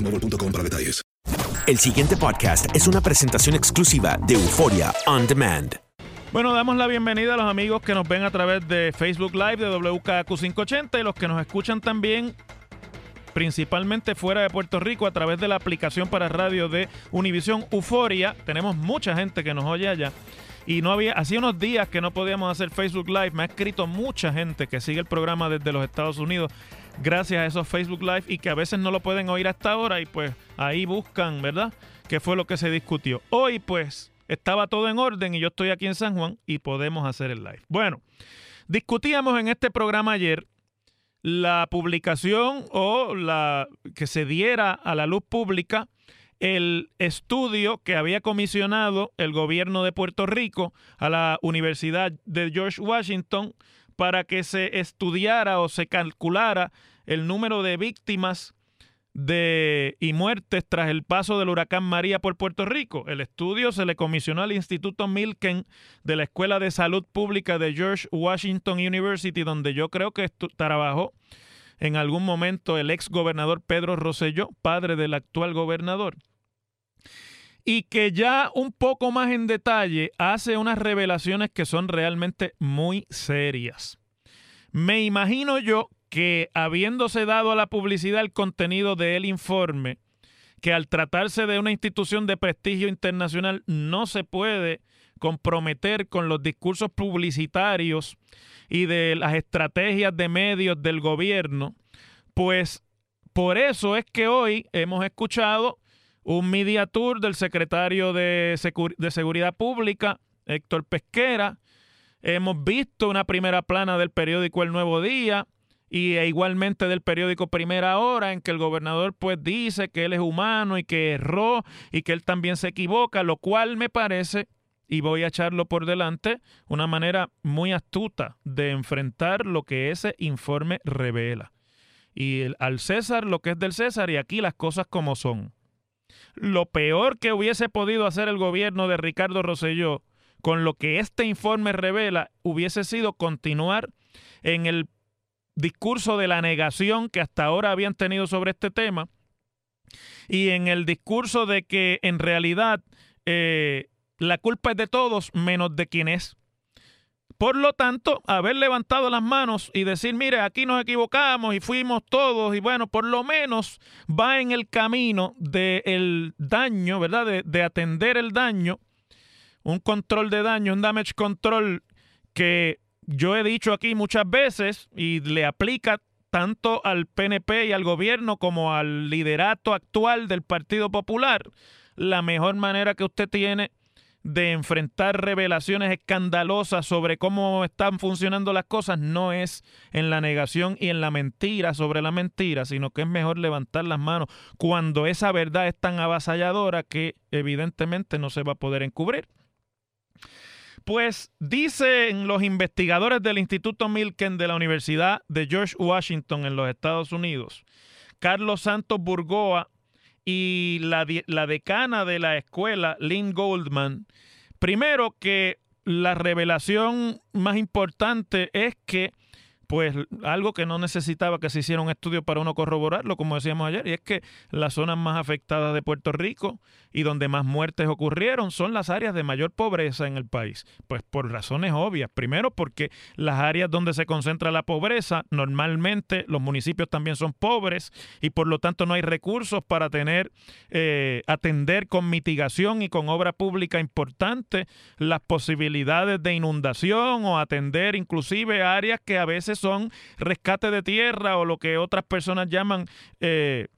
boostmobile.com para detalles. El siguiente podcast es una presentación exclusiva de Euforia On Demand. Bueno, damos la bienvenida a los amigos que nos ven a través de Facebook Live de WKQ580 y los que nos escuchan también principalmente fuera de Puerto Rico a través de la aplicación para radio de Univisión Euforia. Tenemos mucha gente que nos oye allá. Y no había, hacía unos días que no podíamos hacer Facebook Live. Me ha escrito mucha gente que sigue el programa desde los Estados Unidos gracias a esos Facebook Live y que a veces no lo pueden oír hasta ahora y pues ahí buscan, ¿verdad? ¿Qué fue lo que se discutió? Hoy pues estaba todo en orden y yo estoy aquí en San Juan y podemos hacer el live. Bueno, discutíamos en este programa ayer la publicación o la que se diera a la luz pública el estudio que había comisionado el gobierno de Puerto Rico a la Universidad de George Washington para que se estudiara o se calculara el número de víctimas de y muertes tras el paso del huracán María por Puerto Rico. El estudio se le comisionó al Instituto Milken de la Escuela de Salud Pública de George Washington University, donde yo creo que trabajó en algún momento el ex gobernador Pedro Rosselló, padre del actual gobernador y que ya un poco más en detalle hace unas revelaciones que son realmente muy serias. Me imagino yo que habiéndose dado a la publicidad el contenido del informe, que al tratarse de una institución de prestigio internacional no se puede comprometer con los discursos publicitarios y de las estrategias de medios del gobierno, pues por eso es que hoy hemos escuchado un media tour del secretario de, de Seguridad Pública, Héctor Pesquera. Hemos visto una primera plana del periódico El Nuevo Día y e igualmente del periódico Primera Hora en que el gobernador pues dice que él es humano y que erró y que él también se equivoca, lo cual me parece, y voy a echarlo por delante, una manera muy astuta de enfrentar lo que ese informe revela. Y el, al César lo que es del César y aquí las cosas como son lo peor que hubiese podido hacer el gobierno de Ricardo Rosselló con lo que este informe revela hubiese sido continuar en el discurso de la negación que hasta ahora habían tenido sobre este tema y en el discurso de que en realidad eh, la culpa es de todos menos de quien es. Por lo tanto, haber levantado las manos y decir, mire, aquí nos equivocamos y fuimos todos, y bueno, por lo menos va en el camino del daño, ¿verdad? De, de, atender el daño, un control de daño, un damage control que yo he dicho aquí muchas veces y le aplica tanto al PNP y al gobierno como al liderato actual del Partido Popular, la mejor manera que usted tiene de enfrentar revelaciones escandalosas sobre cómo están funcionando las cosas no es en la negación y en la mentira sobre la mentira, sino que es mejor levantar las manos cuando esa verdad es tan avasalladora que evidentemente no se va a poder encubrir. Pues dicen los investigadores del Instituto Milken de la Universidad de George Washington en los Estados Unidos, Carlos Santos Burgoa y la, la decana de la escuela, Lynn Goldman, primero que la revelación más importante es que pues algo que no necesitaba que se hiciera un estudio para uno corroborarlo, como decíamos ayer, y es que las zonas más afectadas de Puerto Rico y donde más muertes ocurrieron son las áreas de mayor pobreza en el país. Pues por razones obvias. Primero porque las áreas donde se concentra la pobreza, normalmente los municipios también son pobres y por lo tanto no hay recursos para tener, eh, atender con mitigación y con obra pública importante las posibilidades de inundación o atender inclusive áreas que a veces son rescate de tierra o lo que otras personas llaman eh,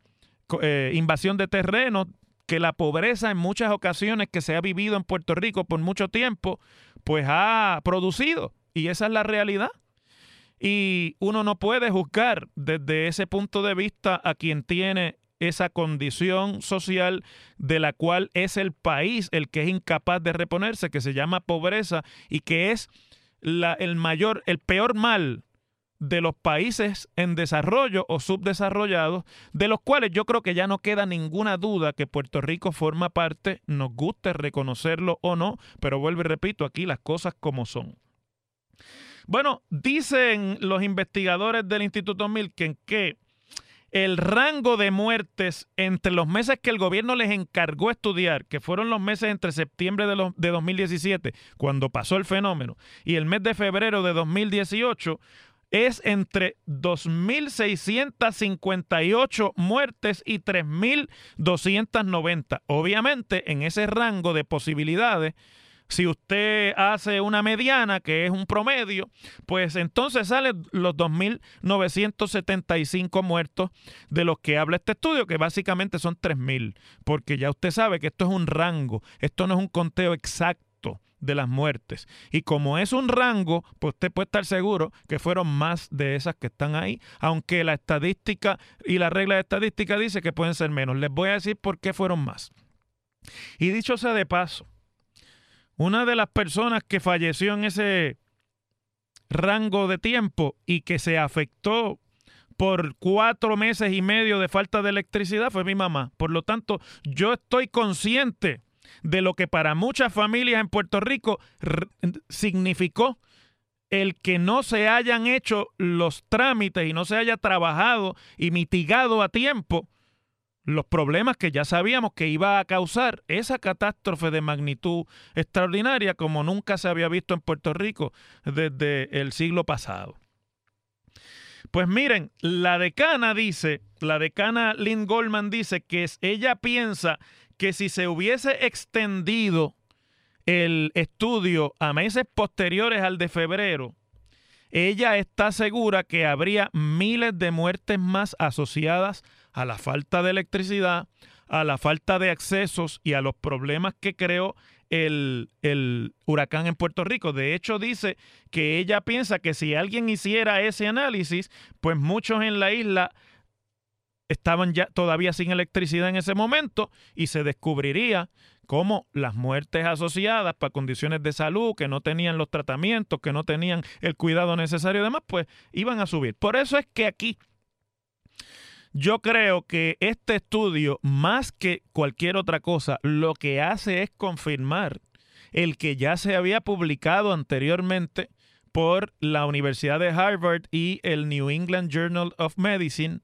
eh, invasión de terreno, que la pobreza en muchas ocasiones que se ha vivido en Puerto Rico por mucho tiempo, pues ha producido. Y esa es la realidad. Y uno no puede juzgar desde ese punto de vista a quien tiene esa condición social de la cual es el país el que es incapaz de reponerse, que se llama pobreza y que es la, el mayor, el peor mal de los países en desarrollo o subdesarrollados, de los cuales yo creo que ya no queda ninguna duda que Puerto Rico forma parte, nos guste reconocerlo o no, pero vuelvo y repito, aquí las cosas como son. Bueno, dicen los investigadores del Instituto Milken que el rango de muertes entre los meses que el gobierno les encargó estudiar, que fueron los meses entre septiembre de, de 2017, cuando pasó el fenómeno, y el mes de febrero de 2018, es entre 2.658 muertes y 3.290. Obviamente, en ese rango de posibilidades, si usted hace una mediana, que es un promedio, pues entonces salen los 2.975 muertos de los que habla este estudio, que básicamente son 3.000, porque ya usted sabe que esto es un rango, esto no es un conteo exacto de las muertes. Y como es un rango, pues usted puede estar seguro que fueron más de esas que están ahí, aunque la estadística y la regla de estadística dice que pueden ser menos. Les voy a decir por qué fueron más. Y dicho sea de paso, una de las personas que falleció en ese rango de tiempo y que se afectó por cuatro meses y medio de falta de electricidad fue mi mamá. Por lo tanto, yo estoy consciente de lo que para muchas familias en Puerto Rico significó el que no se hayan hecho los trámites y no se haya trabajado y mitigado a tiempo los problemas que ya sabíamos que iba a causar esa catástrofe de magnitud extraordinaria como nunca se había visto en Puerto Rico desde el siglo pasado. Pues miren, la decana dice, la decana Lynn Goldman dice que ella piensa que si se hubiese extendido el estudio a meses posteriores al de febrero, ella está segura que habría miles de muertes más asociadas a la falta de electricidad, a la falta de accesos y a los problemas que creó el, el, huracán en Puerto Rico. De hecho, dice que ella piensa que si alguien hiciera ese análisis, pues muchos en la isla estaban ya todavía sin electricidad en ese momento y se descubriría cómo las muertes asociadas para condiciones de salud, que no tenían los tratamientos, que no tenían el cuidado necesario y demás, pues iban a subir. Por eso es que aquí yo creo que este estudio, más que cualquier otra cosa, lo que hace es confirmar el que ya se había publicado anteriormente por la Universidad de Harvard y el New England Journal of Medicine,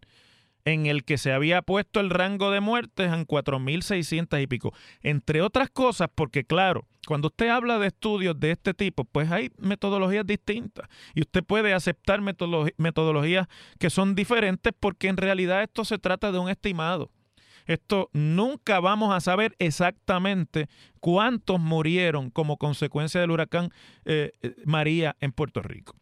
en el que se había puesto el rango de muertes en 4.600 y pico. Entre otras cosas, porque claro, cuando usted habla de estudios de este tipo, pues hay metodologías distintas y usted puede aceptar metodologías que son diferentes porque en realidad esto se trata de un estimado. Esto nunca vamos a saber exactamente cuántos murieron como consecuencia del huracán eh, eh, María en Puerto Rico.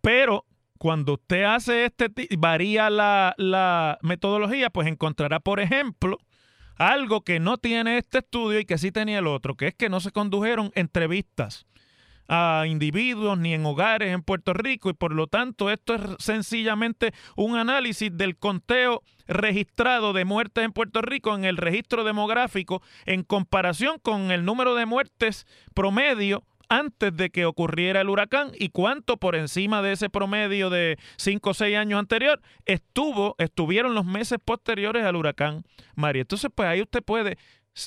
Pero cuando usted hace este, varía la, la metodología, pues encontrará, por ejemplo, algo que no tiene este estudio y que sí tenía el otro, que es que no se condujeron entrevistas a individuos ni en hogares en Puerto Rico y por lo tanto esto es sencillamente un análisis del conteo registrado de muertes en Puerto Rico en el registro demográfico en comparación con el número de muertes promedio antes de que ocurriera el huracán y cuánto por encima de ese promedio de 5 o 6 años anterior estuvo, estuvieron los meses posteriores al huracán María. Entonces, pues ahí usted puede,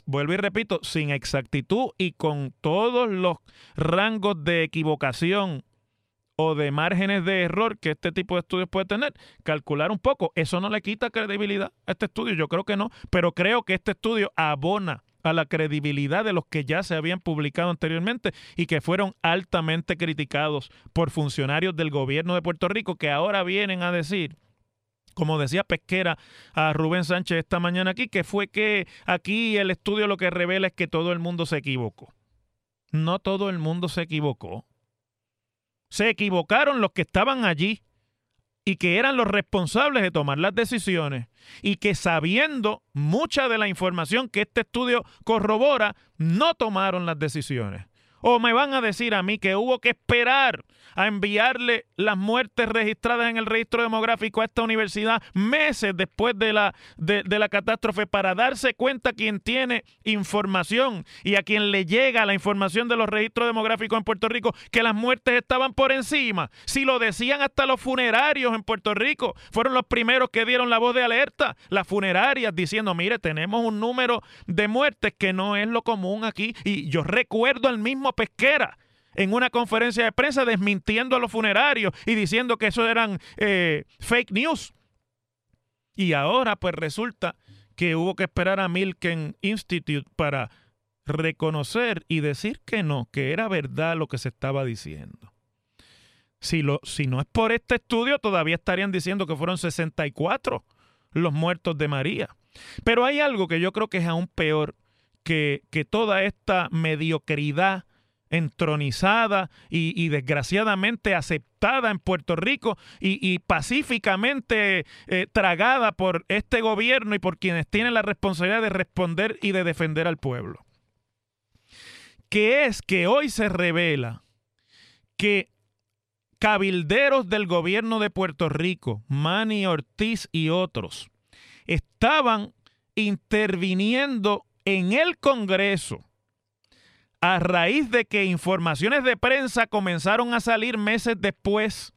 vuelvo y repito, sin exactitud y con todos los rangos de equivocación o de márgenes de error que este tipo de estudios puede tener, calcular un poco. Eso no le quita credibilidad a este estudio, yo creo que no, pero creo que este estudio abona a la credibilidad de los que ya se habían publicado anteriormente y que fueron altamente criticados por funcionarios del gobierno de Puerto Rico que ahora vienen a decir como decía Pesquera a Rubén Sánchez esta mañana aquí, que fue que aquí el estudio lo que revela es que todo el mundo se equivocó. No todo el mundo se equivocó. Se equivocaron los que estaban allí y que eran los responsables de tomar las decisiones y que sabiendo mucha de la información que este estudio corrobora, no tomaron las decisiones. O me van a decir a mí que hubo que esperar a enviarle las muertes registradas en el registro demográfico a esta universidad meses después de la, de, la catástrofe para darse cuenta quien tiene información y a quien le llega la información de los registros demográficos en Puerto Rico que las muertes estaban por encima. Si lo decían hasta los funerarios en Puerto Rico, fueron los primeros que dieron la voz de alerta, las funerarias diciendo, mire, tenemos un número de muertes que no es lo común aquí. Y yo recuerdo al mismo Pesquera en una conferencia de prensa desmintiendo a los funerarios y diciendo que eso eran eh, fake news. Y ahora pues resulta que hubo que esperar a Milken Institute para reconocer y decir que no, que era verdad lo que se estaba diciendo. Si, lo, si no es por este estudio, todavía estarían diciendo que fueron 64 los muertos de María. Pero hay algo que yo creo que es aún peor que, que toda esta mediocridad entronizada y, desgraciadamente aceptada en Puerto Rico y, pacíficamente eh, tragada por este gobierno y por quienes tienen la responsabilidad de responder y de defender al pueblo. Que es que hoy se revela que cabilderos del gobierno de Puerto Rico, Manny Ortiz y otros, estaban interviniendo en el Congreso a raíz de que informaciones de prensa comenzaron a salir meses después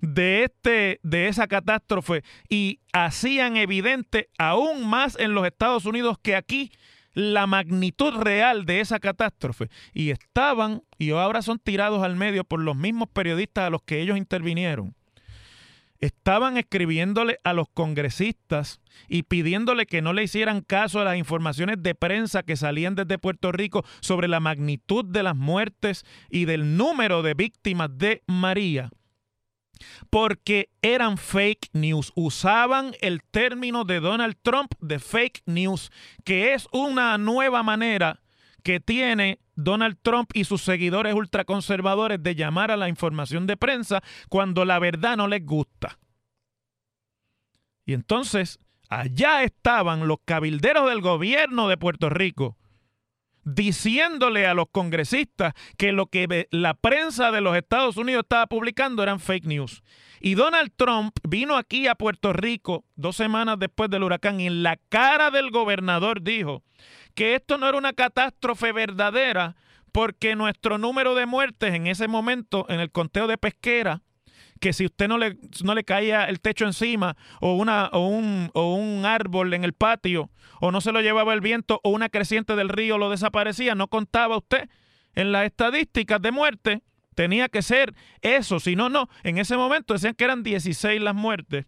de este de esa catástrofe y hacían evidente aún más en los Estados Unidos que aquí la magnitud real de esa catástrofe. Y estaban y ahora son tirados al medio por los mismos periodistas a los que ellos intervinieron estaban escribiéndole a los congresistas y pidiéndole que no le hicieran caso a las informaciones de prensa que salían desde Puerto Rico sobre la magnitud de las muertes y del número de víctimas de María, porque eran fake news. Usaban el término de Donald Trump de fake news, que es una nueva manera que tiene Donald Trump y sus seguidores ultraconservadores de llamar a la información de prensa cuando la verdad no les gusta. Y entonces, allá estaban los cabilderos del gobierno de Puerto Rico diciéndole a los congresistas que lo que la prensa de los Estados Unidos estaba publicando eran fake news. Y Donald Trump vino aquí a Puerto Rico dos semanas después del huracán y en la cara del gobernador dijo que esto no era una catástrofe verdadera porque nuestro número de muertes en ese momento en el conteo de pesquera que si usted no le, no le caía el techo encima o, una, o, un, o un árbol en el patio o no se lo llevaba el viento o una creciente del río lo desaparecía, no contaba usted en las estadísticas de muerte. Tenía que ser eso, si no, no. En ese momento decían que eran 16 las muertes.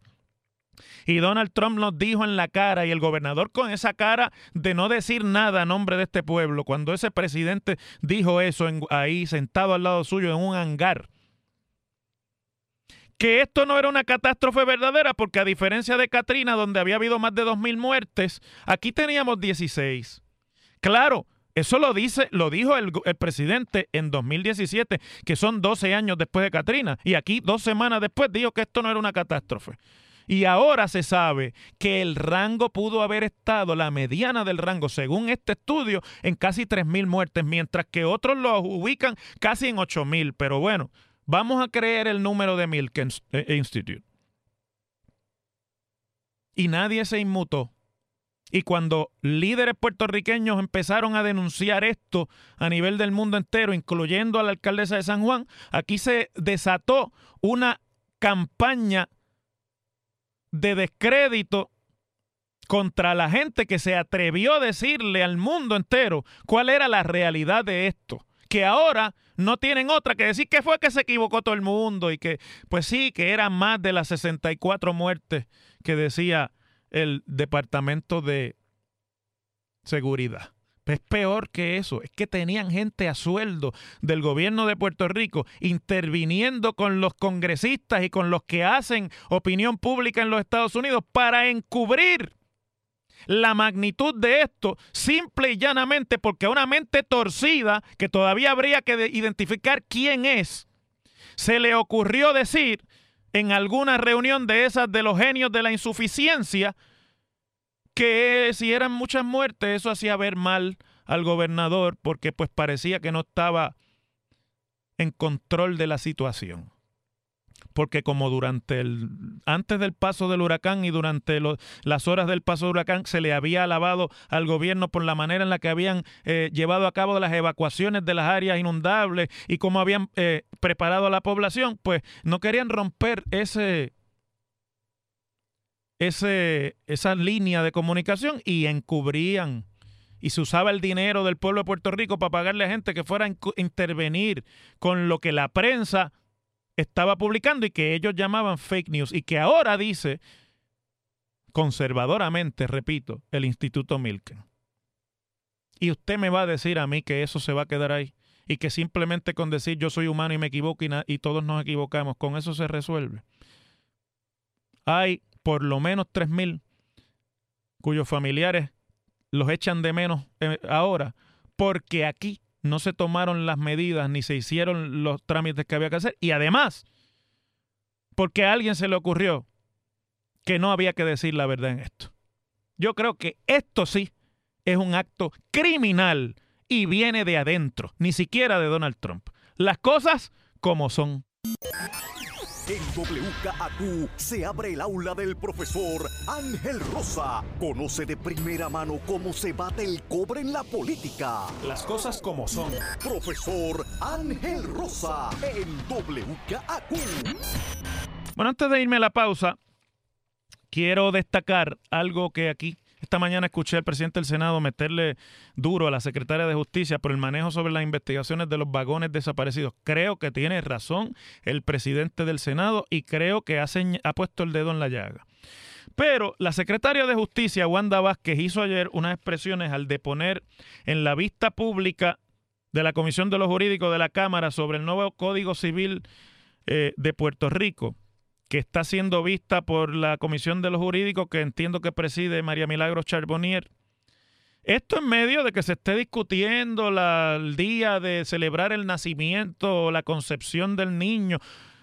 Y Donald Trump nos dijo en la cara, y el gobernador con esa cara de no decir nada a nombre de este pueblo, cuando ese presidente dijo eso ahí sentado al lado suyo en un hangar, que esto no era una catástrofe verdadera, porque a diferencia de Katrina, donde había habido más de 2.000 muertes, aquí teníamos 16. Claro, Eso lo dice, lo dijo el, presidente en 2017, que son 12 años después de Katrina. Y aquí, dos semanas después, dijo que esto no era una catástrofe. Y ahora se sabe que el rango pudo haber estado, la mediana del rango, según este estudio, en casi 3.000 muertes, mientras que otros lo ubican casi en 8.000. Pero bueno, vamos a creer el número de Milken Institute. Y nadie se inmutó. Y cuando líderes puertorriqueños empezaron a denunciar esto a nivel del mundo entero, incluyendo a la alcaldesa de San Juan, aquí se desató una campaña de descrédito contra la gente que se atrevió a decirle al mundo entero cuál era la realidad de esto. Que ahora no tienen otra que decir que fue que se equivocó todo el mundo y que, pues sí, que eran más de las 64 muertes que decía el Departamento de Seguridad. Es peor que eso, es que tenían gente a sueldo del gobierno de Puerto Rico interviniendo con los congresistas y con los que hacen opinión pública en los Estados Unidos para encubrir la magnitud de esto, simple y llanamente porque una mente torcida, que todavía habría que identificar quién es, se le ocurrió decir en alguna reunión de esas de los genios de la insuficiencia, que si eran muchas muertes, eso hacía ver mal al gobernador porque pues parecía que no estaba en control de la situación. Porque como durante el antes del paso del huracán y durante las horas del paso del huracán se le había alabado al gobierno por la manera en la que habían eh, llevado a cabo las evacuaciones de las áreas inundables y cómo habían eh, preparado a la población, pues no querían romper ese ese, esa línea de comunicación y encubrían. Y se usaba el dinero del pueblo de Puerto Rico para pagarle a gente que fuera a intervenir con lo que la prensa estaba publicando y que ellos llamaban fake news y que ahora dice conservadoramente, repito, el Instituto Milken. Y usted me va a decir a mí que eso se va a quedar ahí y que simplemente con decir yo soy humano y me equivoco y, y todos nos equivocamos, con eso se resuelve. Hay por lo menos 3.000 cuyos familiares los echan de menos eh, ahora porque aquí no se tomaron las medidas ni se hicieron los trámites que había que hacer y además porque a alguien se le ocurrió que no había que decir la verdad en esto. Yo creo que esto sí es un acto criminal y viene de adentro, ni siquiera de Donald Trump. Las cosas como son. En WKAQ se abre el aula del profesor Ángel Rosa. Conoce de primera mano cómo se bate el cobre en la política. Las cosas como son. Profesor Ángel Rosa en WKAQ. Bueno, antes de irme a la pausa, quiero destacar algo que aquí esta mañana escuché al presidente del Senado meterle duro a la secretaria de Justicia por el manejo sobre las investigaciones de los vagones desaparecidos. Creo que tiene razón el presidente del Senado y creo que ha, ha puesto el dedo en la llaga. Pero la secretaria de Justicia, Wanda Vázquez, hizo ayer unas expresiones al deponer en la vista pública de la Comisión de los Jurídicos de la Cámara sobre el nuevo Código Civil eh, de Puerto Rico que está siendo vista por la Comisión de los Jurídicos, que entiendo que preside María Milagros Charbonnier. Esto en medio de que se esté discutiendo el día de celebrar el nacimiento o la concepción del niño,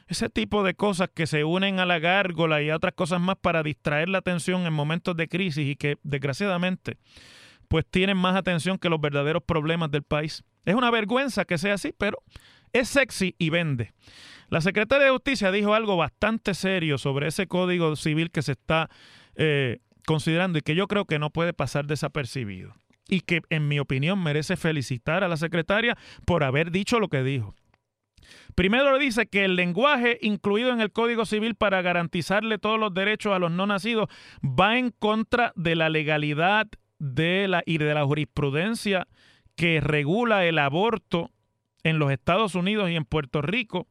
ese tipo de cosas que se unen a la gárgola y a otras cosas más para distraer la atención en momentos de crisis y que desgraciadamente pues tienen más atención que los verdaderos problemas del país. Es una vergüenza que sea así, pero es sexy y vende. La secretaria de Justicia dijo algo bastante serio sobre ese código civil que se está eh, considerando y que yo creo que no puede pasar desapercibido. Y que, en mi opinión, merece felicitar a la secretaria por haber dicho lo que dijo. Primero dice que el lenguaje incluido en el Código Civil para garantizarle todos los derechos a los no nacidos va en contra de la legalidad de la, y de la jurisprudencia que regula el aborto en los Estados Unidos y en Puerto Rico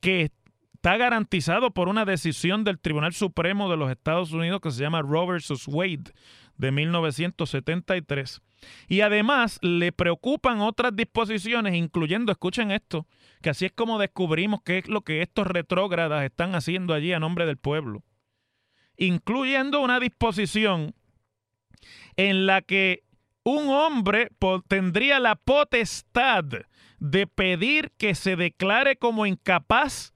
que está garantizado por una decisión del Tribunal Supremo de los Estados Unidos que se llama Roe vs. Wade de 1973. Y además le preocupan otras disposiciones, incluyendo, escuchen esto, que así es como descubrimos qué es lo que estos retrógradas están haciendo allí a nombre del pueblo, incluyendo una disposición en la que un hombre tendría la potestad de pedir que se declare como incapaz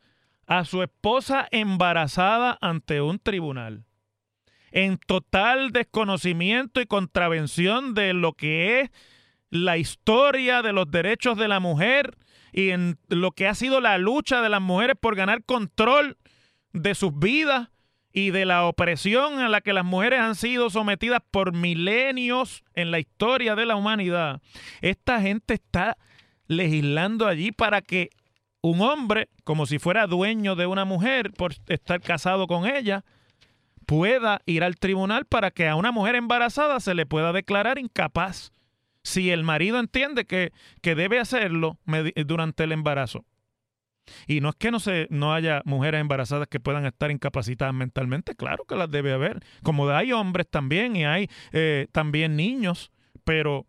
a su esposa embarazada ante un tribunal. En total desconocimiento y contravención de lo que es la historia de los derechos de la mujer y en lo que ha sido la lucha de las mujeres por ganar control de sus vidas y de la opresión a la que las mujeres han sido sometidas por milenios en la historia de la humanidad. Esta gente está legislando allí para que un hombre, como si fuera dueño de una mujer por estar casado con ella, pueda ir al tribunal para que a una mujer embarazada se le pueda declarar incapaz si el marido entiende que, que debe hacerlo durante el embarazo. Y no es que no, se, no haya mujeres embarazadas que puedan estar incapacitadas mentalmente, claro que las debe haber, como hay hombres también y hay eh, también niños, pero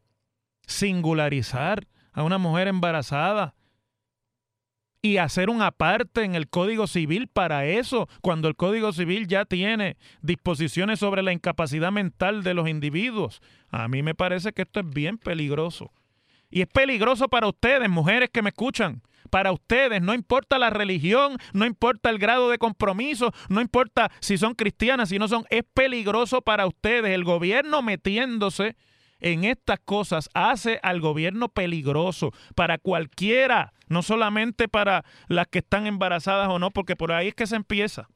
singularizar a una mujer embarazada y hacer un aparte en el Código Civil para eso, cuando el Código Civil ya tiene disposiciones sobre la incapacidad mental de los individuos. A mí me parece que esto es bien peligroso. Y es peligroso para ustedes, mujeres que me escuchan. Para ustedes, no importa la religión, no importa el grado de compromiso, no importa si son cristianas, si no son, es peligroso para ustedes. El gobierno metiéndose en estas cosas hace al gobierno peligroso para cualquiera, no solamente para las que están embarazadas o no, porque por ahí es que se empieza.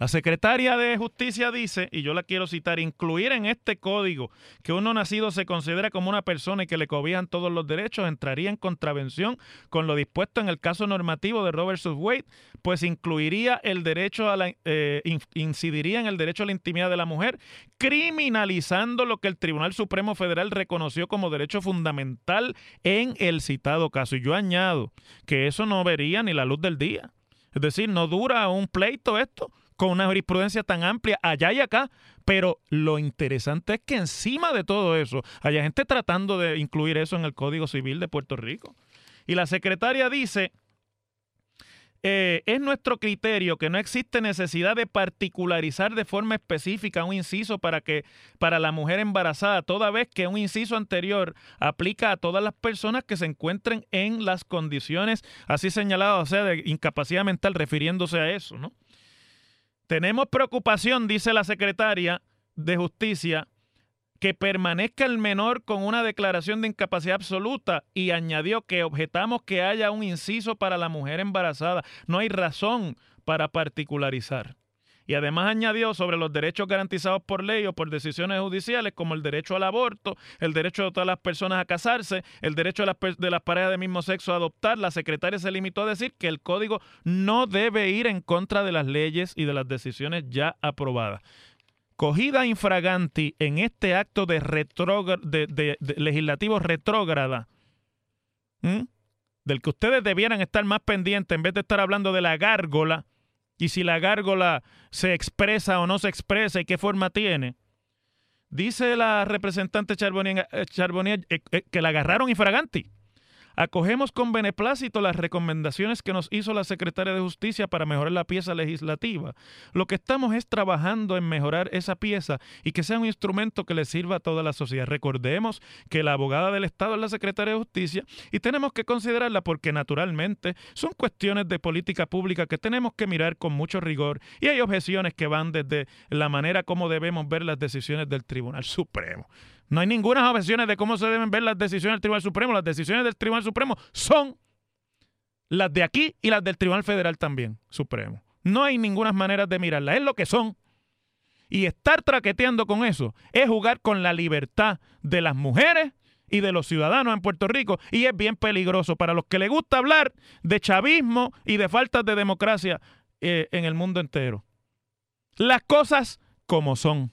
La secretaria de Justicia dice, y yo la quiero citar, incluir en este código que uno nacido se considera como una persona y que le cobijan todos los derechos entraría en contravención con lo dispuesto en el caso normativo de Robert Wade, pues incluiría el derecho a la, eh, incidiría en el derecho a la intimidad de la mujer, criminalizando lo que el Tribunal Supremo Federal reconoció como derecho fundamental en el citado caso. Y yo añado que eso no vería ni la luz del día. Es decir, no dura un pleito esto con una jurisprudencia tan amplia allá y acá, pero lo interesante es que encima de todo eso, haya gente tratando de incluir eso en el Código Civil de Puerto Rico. Y la secretaria dice, eh, es nuestro criterio que no existe necesidad de particularizar de forma específica un inciso para que para la mujer embarazada, toda vez que un inciso anterior aplica a todas las personas que se encuentren en las condiciones así señaladas, o sea, de incapacidad mental, refiriéndose a eso, ¿no? Tenemos preocupación, dice la secretaria de Justicia, que permanezca el menor con una declaración de incapacidad absoluta y añadió que objetamos que haya un inciso para la mujer embarazada. No hay razón para particularizar. Y además añadió sobre los derechos garantizados por ley o por decisiones judiciales, como el derecho al aborto, el derecho de todas las personas a casarse, el derecho de las, parejas de mismo sexo a adoptar. La secretaria se limitó a decir que el código no debe ir en contra de las leyes y de las decisiones ya aprobadas cogida infraganti en este acto de, de, legislativo retrógrada, del que ustedes debieran estar más pendientes en vez de estar hablando de la gárgola, y si la gárgola se expresa o no se expresa y qué forma tiene. Dice la representante Charbonnier, eh, eh, eh, que la agarraron infraganti. Acogemos con beneplácito las recomendaciones que nos hizo la secretaria de Justicia para mejorar la pieza legislativa. Lo que estamos es trabajando en mejorar esa pieza y que sea un instrumento que le sirva a toda la sociedad. Recordemos que la abogada del Estado es la secretaria de Justicia y tenemos que considerarla porque naturalmente son cuestiones de política pública que tenemos que mirar con mucho rigor y hay objeciones que van desde la manera como debemos ver las decisiones del Tribunal Supremo. No hay ninguna objeciones de cómo se deben ver las decisiones del Tribunal Supremo. Las decisiones del Tribunal Supremo son las de aquí y las del Tribunal Federal también, Supremo. No hay ninguna manera de mirarlas. Es lo que son. Y estar traqueteando con eso es jugar con la libertad de las mujeres y de los ciudadanos en Puerto Rico. Y es bien peligroso para los que les gusta hablar de chavismo y de faltas de democracia eh, en el mundo entero. Las cosas como son.